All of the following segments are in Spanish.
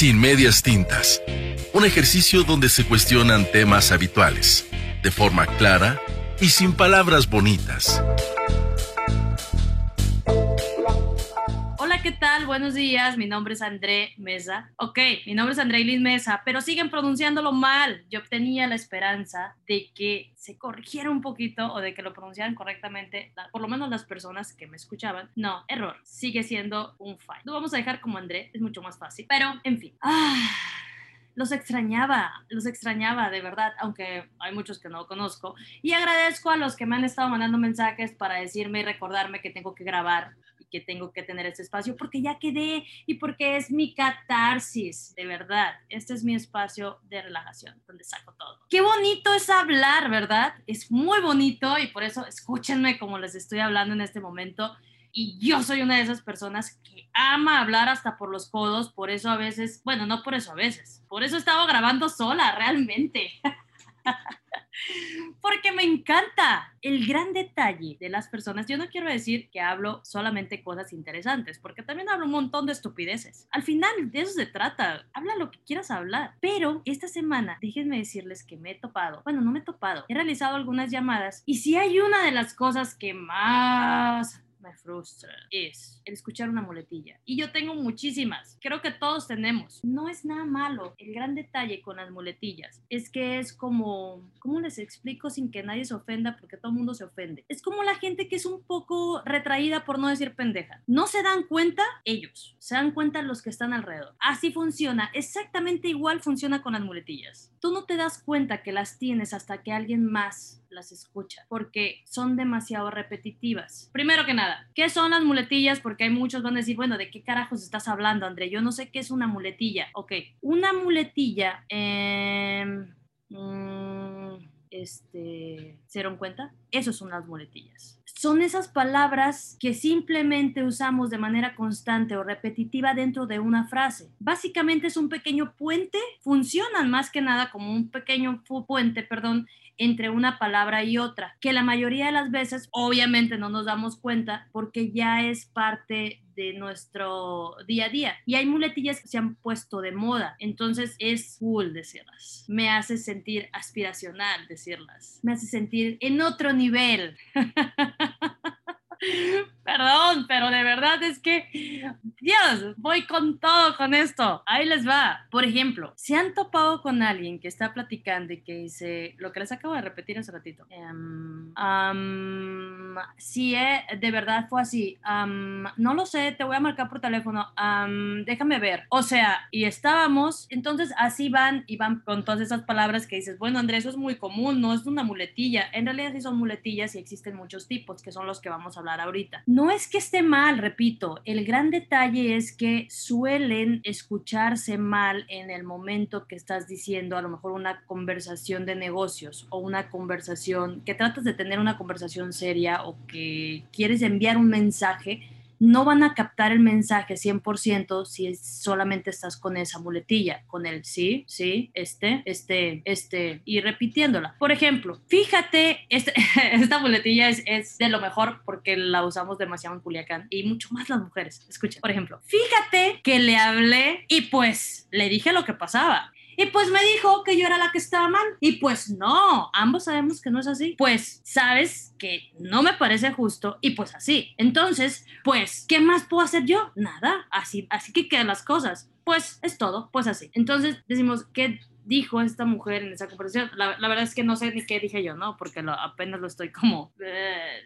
sin medias tintas. Un ejercicio donde se cuestionan temas habituales, de forma clara y sin palabras bonitas. Buenos días. Mi nombre es André Mesa. Ok, mi nombre es André Liz Mesa, pero siguen pronunciándolo mal. Yo tenía la esperanza de que se corrigiera un poquito o de que lo pronunciaran correctamente, por lo menos las personas que me escuchaban. No, error. Sigue siendo un fallo. Lo vamos a dejar como André, es mucho más fácil. Pero, en fin. Ah los extrañaba, los extrañaba de verdad, aunque hay muchos que no conozco. Y agradezco a los que me han estado mandando mensajes para decirme y recordarme que tengo que grabar que tengo que tener este espacio, porque ya quedé y porque es mi catarsis, de verdad. Este es mi espacio de relajación, donde saco todo. Qué bonito es hablar, ¿verdad? Es muy bonito y por eso escúchenme como les estoy hablando en este momento y yo soy una de esas personas que ama hablar hasta por los codos, por eso a veces, bueno, no por eso a veces, por eso he estado grabando sola, realmente. Porque me encanta el gran detalle de las personas. Yo no quiero decir que hablo solamente cosas interesantes, porque también hablo un montón de estupideces. Al final, de eso se trata. Habla lo que quieras hablar. Pero esta semana, déjenme decirles que me he topado. Bueno, no me he topado. He realizado algunas llamadas. Y si hay una de las cosas que más me frustra es el escuchar una muletilla. Y yo tengo muchísimas, creo que todos tenemos. No es nada malo. El gran detalle con las muletillas es que es como, ¿cómo les explico sin que nadie se ofenda? Porque todo el mundo se ofende. Es como la gente que es un poco retraída por no decir pendeja. No se dan cuenta ellos, se dan cuenta los que están alrededor. Así funciona, exactamente igual funciona con las muletillas. Tú no te das cuenta que las tienes hasta que alguien más las escucha, porque son demasiado repetitivas. Primero que nada, ¿qué son las muletillas? Porque hay muchos van a decir, bueno, ¿de qué carajos estás hablando, André? Yo no sé qué es una muletilla. Ok, una muletilla, eh, este, ¿se dieron cuenta? Esas son las muletillas. Son esas palabras que simplemente usamos de manera constante o repetitiva dentro de una frase. Básicamente es un pequeño puente, funcionan más que nada como un pequeño puente, perdón, entre una palabra y otra, que la mayoría de las veces obviamente no nos damos cuenta porque ya es parte de nuestro día a día. Y hay muletillas que se han puesto de moda, entonces es cool decirlas. Me hace sentir aspiracional decirlas. Me hace sentir en otro nivel. Perdón, pero de verdad es que, Dios, voy con todo con esto. Ahí les va. Por ejemplo, si han topado con alguien que está platicando y que dice lo que les acabo de repetir hace ratito. Um, si de verdad fue así. no lo sé, te voy a marcar por teléfono. déjame ver. O sea, y estábamos, entonces así van y van con todas esas palabras que dices, bueno, Andrés, eso es muy común, no es una muletilla. En realidad sí son muletillas y existen muchos tipos, que son los que vamos a hablar ahorita. No es que esté mal, repito, el gran detalle es que suelen escucharse mal en el momento que estás diciendo a lo mejor una conversación de negocios o una conversación que tratas de tener una conversación seria o que quieres enviar un mensaje no van a captar el mensaje 100% si solamente estás con esa muletilla, con el sí, sí, este, este, este, y repitiéndola. Por ejemplo, fíjate, este, esta muletilla es, es, de lo mejor porque la usamos demasiado en Culiacán y mucho más las mujeres. Escucha, por ejemplo, fíjate que le hablé y pues le dije lo que pasaba. Y pues me dijo que yo era la que estaba mal. Y pues no, ambos sabemos que no es así. Pues sabes que no me parece justo y pues así. Entonces, pues, ¿qué más puedo hacer yo? Nada, así, así que quedan las cosas. Pues es todo, pues así. Entonces decimos, ¿qué dijo esta mujer en esa conversación? La, verdad es que no sé ni qué dije yo, ¿no? Porque apenas lo estoy como... Eh,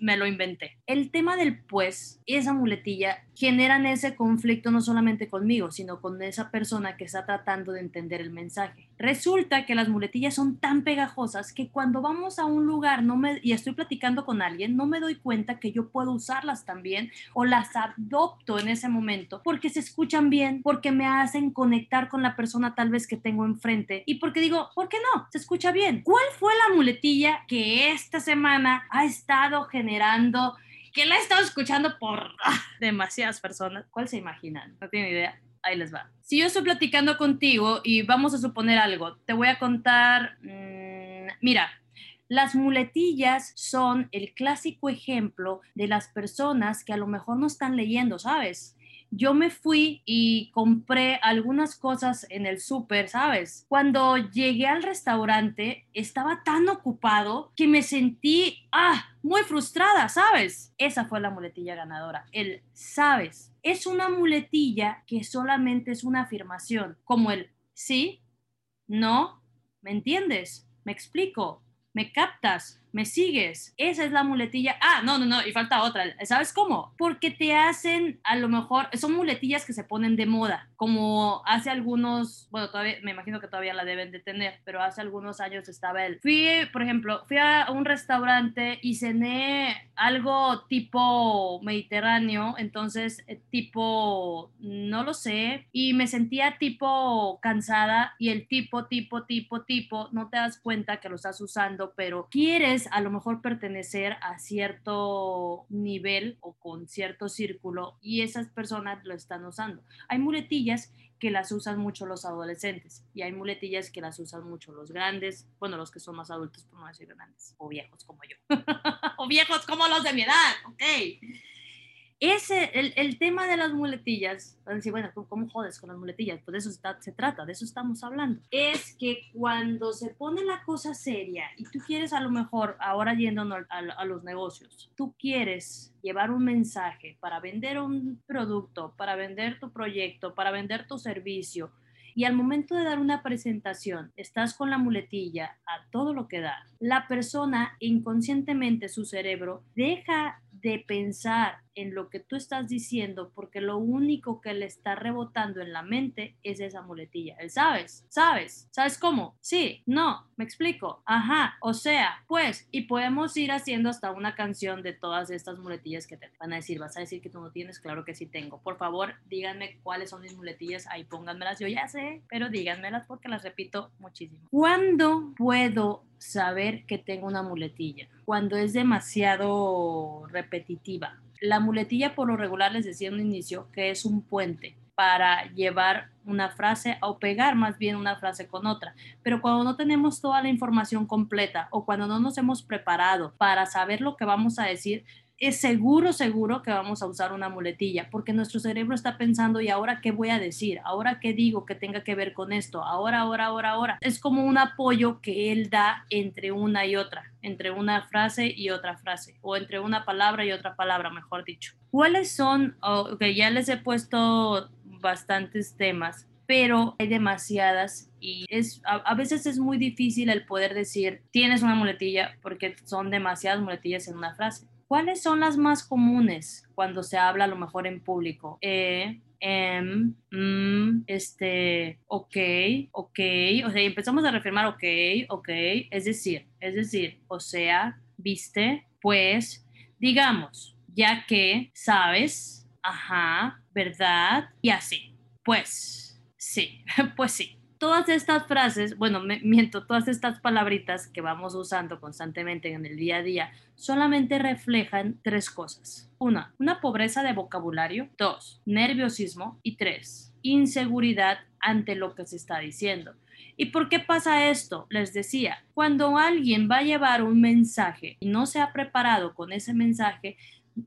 me lo inventé. El tema del pues y esa muletilla generan ese conflicto no solamente conmigo, sino con esa persona que está tratando de entender el mensaje. Resulta que las muletillas son tan pegajosas que cuando vamos a un lugar no me, y estoy platicando con alguien, no me doy cuenta que yo puedo usarlas también o las adopto en ese momento porque se escuchan bien, porque me hacen conectar con la persona tal vez que tengo enfrente y porque digo, ¿por qué no? Se escucha bien. ¿Cuál fue la muletilla que esta semana ha estado generando generando, que la he estado escuchando por demasiadas personas. ¿Cuál se imaginan? No tiene idea. Ahí les va. Si yo estoy platicando contigo y vamos a suponer algo, te voy a contar, mm, mira, las muletillas son el clásico ejemplo de las personas que a lo mejor no están leyendo, ¿sabes? Yo me fui y compré algunas cosas en el súper, ¿sabes? Cuando llegué al restaurante, estaba tan ocupado que me sentí, ah, muy frustrada, ¿sabes? Esa fue la muletilla ganadora, el sabes. Es una muletilla que solamente es una afirmación, como el sí, no, ¿me entiendes? ¿Me explico? ¿Me captas? ¿Me sigues? Esa es la muletilla. Ah, no, no, no, y falta otra. ¿Sabes cómo? Porque te hacen, a lo mejor, son muletillas que se ponen de moda, como hace algunos, bueno, todavía, me imagino que todavía la deben de tener, pero hace algunos años estaba él. Fui, por ejemplo, fui a un restaurante y cené algo tipo mediterráneo, entonces eh, tipo, no lo sé, y me sentía tipo cansada y el tipo, tipo, tipo, tipo, no te das cuenta que lo estás usando, pero quieres a lo mejor pertenecer a cierto nivel o con cierto círculo y esas personas lo están usando. Hay muletillas que las usan mucho los adolescentes y hay muletillas que las usan mucho los grandes, bueno, los que son más adultos, por no decir grandes, o viejos como yo, o viejos como los de mi edad, ok. Ese, el, el, tema de las muletillas, bueno, ¿cómo jodes con las muletillas? Pues de eso se trata, de eso estamos hablando. Es que cuando se pone la cosa seria y tú quieres a lo mejor, ahora yéndonos a los negocios, tú quieres llevar un mensaje para vender un producto, para vender tu proyecto, para vender tu servicio, y al momento de dar una presentación estás con la muletilla a todo lo que da, la persona inconscientemente su cerebro deja de pensar en lo que tú estás diciendo porque lo único que le está rebotando en la mente es esa muletilla. Él sabes, sabes, ¿sabes cómo? Sí, no, me explico. Ajá, o sea, pues, y podemos ir haciendo hasta una canción de todas estas muletillas que te van a decir. Vas a decir que tú no tienes, claro que sí tengo. Por favor, díganme cuáles son mis muletillas, ahí pónganmelas. Yo ya sé, pero díganmelas porque las repito muchísimo. ¿Cuándo puedo saber que tengo una muletilla? Cuando es demasiado repetitiva la muletilla por lo regular les decía en un inicio que es un puente para llevar una frase o pegar más bien una frase con otra. Pero cuando no tenemos toda la información completa o cuando no nos hemos preparado para saber lo que vamos a decir, es seguro, seguro que vamos a usar una muletilla, porque nuestro cerebro está pensando, ¿y ahora qué voy a decir? ¿Ahora qué digo que tenga que ver con esto? Ahora, ahora, ahora, ahora. Es como un apoyo que él da entre una y otra, entre una frase y otra frase, o entre una palabra y otra palabra, mejor dicho. ¿Cuáles son? Ok, ya les he puesto bastantes temas, pero hay demasiadas y es a, veces es muy difícil el poder decir tienes una muletilla porque son demasiadas muletillas en una frase. ¿Cuáles son las más comunes cuando se habla a lo mejor en público? Eh, em, mm, este, ok, ok, o sea, empezamos a reafirmar ok, ok, es decir, es decir, o sea, viste, pues, digamos, ya que, sabes, ajá, verdad, y así, pues, sí, pues sí todas estas frases, bueno, me, miento, todas estas palabritas que vamos usando constantemente en el día a día, solamente reflejan tres cosas. Una, una pobreza de vocabulario. Dos, nerviosismo. Y tres, inseguridad ante lo que se está diciendo. ¿Y por qué pasa esto? Les decía, cuando alguien va a llevar un mensaje y no se ha preparado con ese mensaje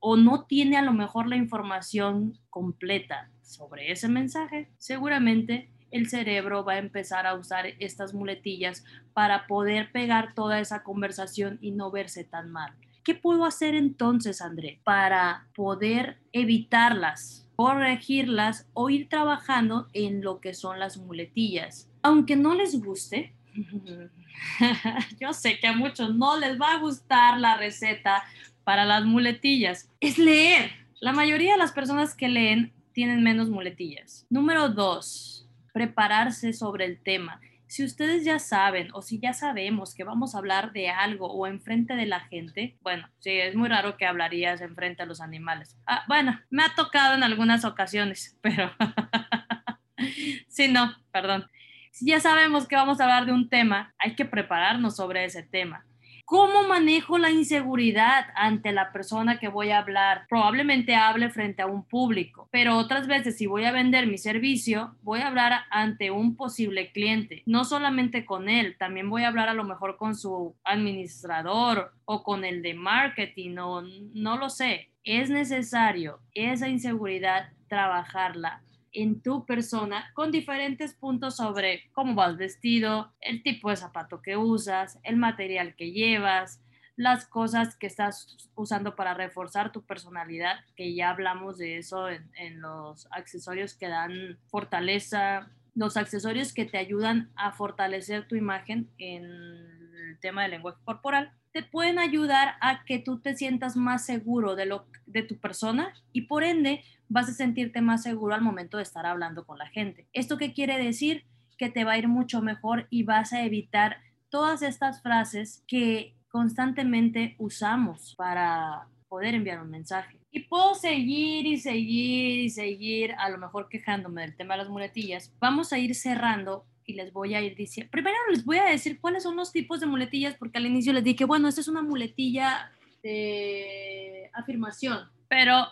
o no tiene a lo mejor la información completa sobre ese mensaje, seguramente el cerebro va a empezar a usar estas muletillas para poder pegar toda esa conversación y no verse tan mal. ¿Qué puedo hacer entonces, André, para poder evitarlas, corregirlas o ir trabajando en lo que son las muletillas? Aunque no les guste, yo sé que a muchos no les va a gustar la receta para las muletillas, es leer. La mayoría de las personas que leen tienen menos muletillas. Número dos, prepararse sobre el tema. Si ustedes ya saben o si ya sabemos que vamos a hablar de algo o enfrente de la gente, bueno, sí, es muy raro que hablarías enfrente a los animales. Ah, bueno, me ha tocado en algunas ocasiones, pero sí, no, perdón. Si ya sabemos que vamos a hablar de un tema, hay que prepararnos sobre ese tema. ¿Cómo manejo la inseguridad ante la persona que voy a hablar? Probablemente hable frente a un público, pero otras veces si voy a vender mi servicio, voy a hablar ante un posible cliente, no solamente con él, también voy a hablar a lo mejor con su administrador o con el de marketing o no lo sé. Es necesario esa inseguridad trabajarla en tu persona con diferentes puntos sobre cómo vas vestido, el tipo de zapato que usas, el material que llevas, las cosas que estás usando para reforzar tu personalidad, que ya hablamos de eso en, en los accesorios que dan fortaleza, los accesorios que te ayudan a fortalecer tu imagen en el tema del lenguaje corporal, pueden ayudar a que tú te sientas más seguro de, lo, de tu persona y por ende vas a sentirte más seguro al momento de estar hablando con la gente. ¿Esto qué quiere decir? Que te va a ir mucho mejor y vas a evitar todas estas frases que constantemente usamos para poder enviar un mensaje. Y puedo seguir y seguir y seguir, a lo mejor quejándome del tema de las muletillas. Vamos a ir cerrando y les voy a ir diciendo, primero les voy a decir cuáles son los tipos de muletillas, porque al inicio les dije, bueno, esta es una muletilla de afirmación, pero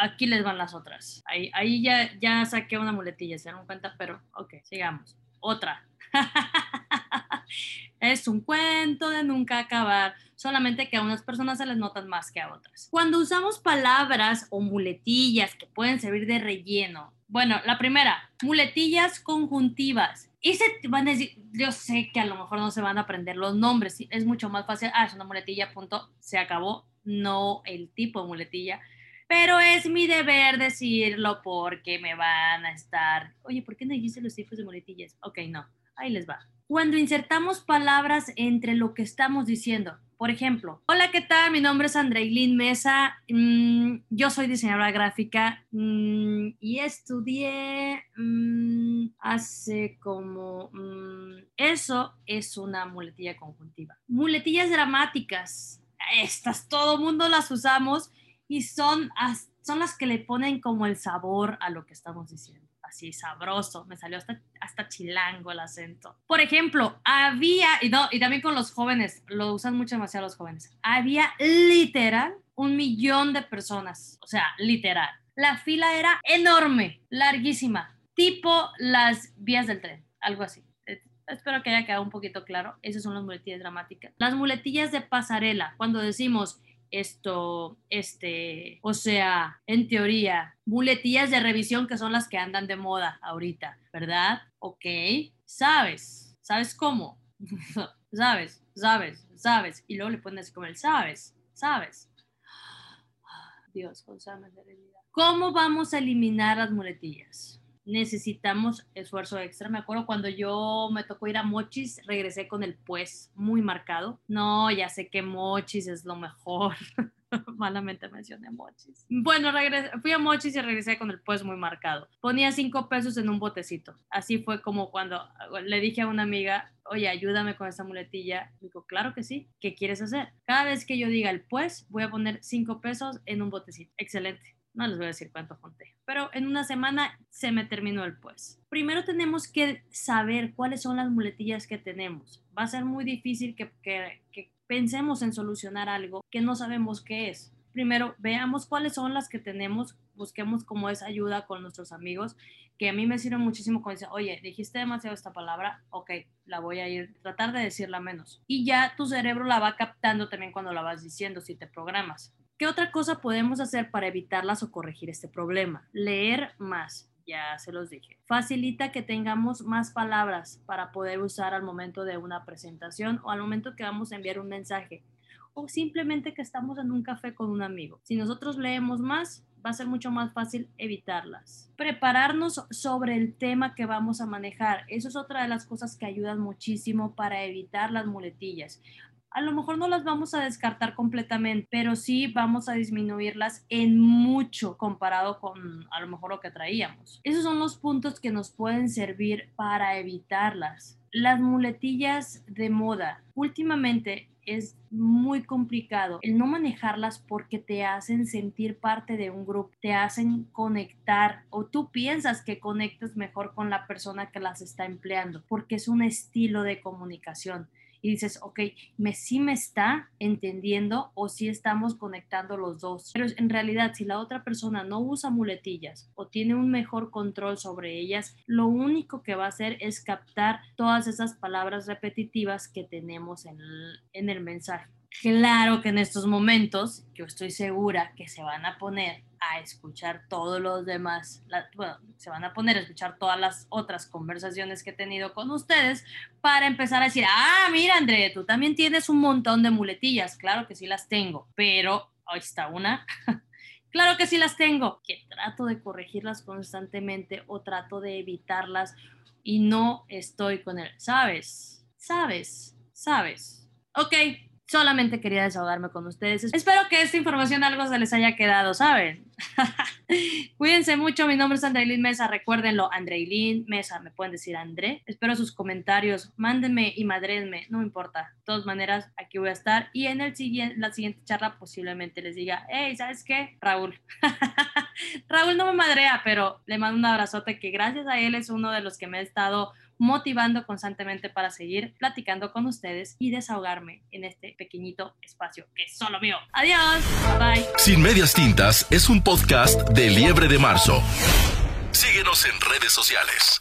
aquí les van las otras. Ahí, ahí ya, ya saqué una muletilla, se dan cuenta, pero ok, sigamos. Otra. es un cuento de nunca acabar, solamente que a unas personas se les notan más que a otras. Cuando usamos palabras o muletillas que pueden servir de relleno, bueno, la primera, muletillas conjuntivas. Y se van a decir, yo sé que a lo mejor no se van a aprender los nombres, es mucho más fácil, ah, es una muletilla, punto, se acabó, no el tipo de muletilla, pero es mi deber decirlo porque me van a estar, oye, ¿por qué no dijiste los tipos de muletillas? Ok, no, ahí les va cuando insertamos palabras entre lo que estamos diciendo. Por ejemplo, hola, ¿qué tal? Mi nombre es Andreilín Mesa. Mm, yo soy diseñadora gráfica mm, y estudié mm, hace como... eso es una muletilla conjuntiva. Muletillas dramáticas. Estas todo mundo las usamos y son, son las que le ponen como el sabor a lo que estamos diciendo así sabroso, me salió hasta, hasta chilango el acento. Por ejemplo, había, y, no, y también con los jóvenes, lo usan mucho demasiado los jóvenes, había literal un millón de personas, o sea, literal. La fila era enorme, larguísima, tipo las vías del tren, algo así. Eh, espero que haya quedado un poquito claro. Esas son las muletillas dramáticas. Las muletillas de pasarela, cuando decimos esto, este, o sea, en teoría, muletillas de revisión que son las que andan de moda ahorita, ¿verdad? Ok, sabes, ¿sabes cómo? sabes, sabes, sabes, y luego le pones como el sabes, sabes. Dios, ¿Cómo vamos a eliminar las muletillas? Necesitamos esfuerzo extra. Me acuerdo cuando yo me tocó ir a Mochis, regresé con el pues muy marcado. No, ya sé que Mochis es lo mejor. Malamente mencioné Mochis. Bueno, fui a Mochis y regresé con el pues muy marcado. Ponía cinco pesos en un botecito. Así fue como cuando le dije a una amiga, oye, ayúdame con esa muletilla. Dijo, claro que sí. ¿Qué quieres hacer? Cada vez que yo diga el pues, voy a poner cinco pesos en un botecito. Excelente no les voy a decir cuánto junté, pero en una semana se me terminó el pues. Primero tenemos que saber cuáles son las muletillas que tenemos. Va a ser muy difícil que, que pensemos en solucionar algo que no sabemos qué es. Primero, veamos cuáles son las que tenemos, busquemos como esa ayuda con nuestros amigos, que a mí me sirve muchísimo cuando dicen, oye, dijiste demasiado esta palabra, ok, la voy a ir, tratar de decirla menos. Y ya tu cerebro la va captando también cuando la vas diciendo, si te programas. ¿Qué otra cosa podemos hacer para evitarlas o corregir este problema? Leer más, ya se los dije. Facilita que tengamos más palabras para poder usar al momento de una presentación o al momento que vamos a enviar un mensaje o simplemente que estamos en un café con un amigo. Si nosotros leemos más, va a ser mucho más fácil evitarlas. Prepararnos sobre el tema que vamos a manejar. Eso es otra de las cosas que ayudan muchísimo para evitar las muletillas a lo mejor no las vamos a descartar completamente, pero sí vamos a disminuirlas en mucho comparado con a lo mejor lo que traíamos. Esos son los puntos que nos pueden servir para evitarlas. Las muletillas de moda. Últimamente es muy complicado el no manejarlas porque te hacen sentir parte de un grupo, te hacen conectar o tú piensas que conectas mejor con la persona que las está empleando porque es un estilo de comunicación y dices, ok, me, sí me está entendiendo o sí estamos conectando los dos. Pero en realidad, si la otra persona no usa muletillas o tiene un mejor control sobre ellas, lo único que va a hacer es captar todas esas palabras repetitivas que tenemos en en el mensaje. Claro que en estos momentos yo estoy segura que se van a poner a escuchar todos los demás, bueno, se van a poner a escuchar todas las otras conversaciones que he tenido con ustedes para empezar a decir, ah, mira, André, tú también tienes un montón de muletillas, claro que sí las tengo, pero ahí está una. claro que sí las tengo, que trato de corregirlas constantemente o trato de evitarlas y no estoy con él, ¿sabes? ¿Sabes? ¿Sabes? Ok, Solamente quería desahogarme con ustedes. Espero que esta información algo se les haya quedado, ¿saben? Cuídense mucho. Mi nombre es Andreilín Mesa. Recuérdenlo, Andreilín Mesa. Me pueden decir André. Espero sus comentarios. Mándenme y madrenme. No me importa. De todas maneras, aquí voy a estar. Y en el siguiente, la siguiente charla posiblemente les diga, hey, ¿sabes qué? Raúl. Raúl no me madrea, pero le mando un abrazote que gracias a él es uno de los que me ha estado motivando constantemente para seguir platicando con ustedes y desahogarme en este pequeñito espacio que es solo mío. Adiós, bye. Sin medias tintas es un podcast de Liebre de Marzo. Síguenos en redes sociales.